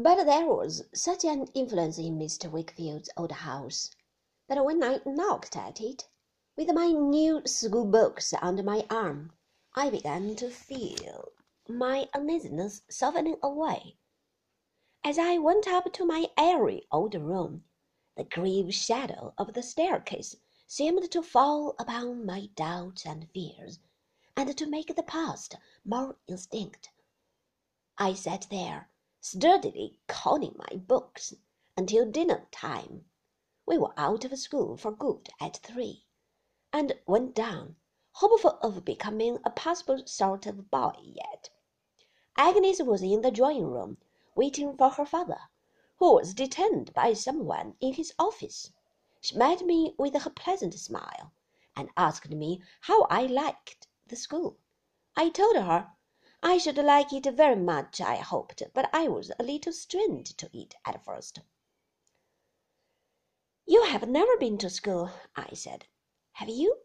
But there was such an influence in Mr. Wickfield's old house that when I knocked at it, with my new school books under my arm, I began to feel my uneasiness softening away. As I went up to my airy old room, the grave shadow of the staircase seemed to fall upon my doubts and fears, and to make the past more indistinct. I sat there sturdily conning my books until dinner time. We were out of school for good at three, and went down, hopeful of becoming a possible sort of boy yet. Agnes was in the drawing room, waiting for her father, who was detained by some one in his office. She met me with her pleasant smile, and asked me how I liked the school. I told her I should like it very much, I hoped, but I was a little strange to it at first. You have never been to school, I said. Have you?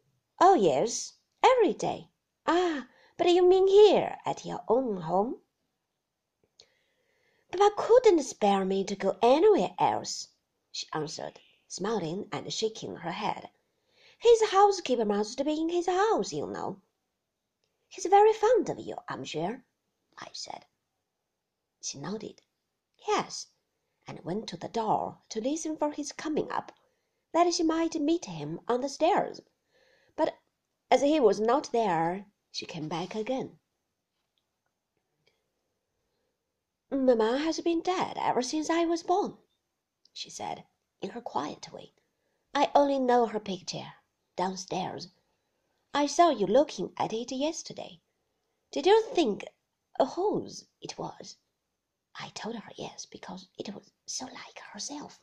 Oh, yes, every day. Ah, but you mean here at your own home? Papa couldn't spare me to go anywhere else, she answered, smiling and shaking her head. His housekeeper must be in his house, you know. He's very fond of you, I'm sure, I said. She nodded. Yes, and went to the door to listen for his coming up, that she might meet him on the stairs. But as he was not there, she came back again. Mamma has been dead ever since I was born, she said, in her quiet way. I only know her picture downstairs I saw you looking at it yesterday. Did you think whose it was? I told her yes, because it was so like herself.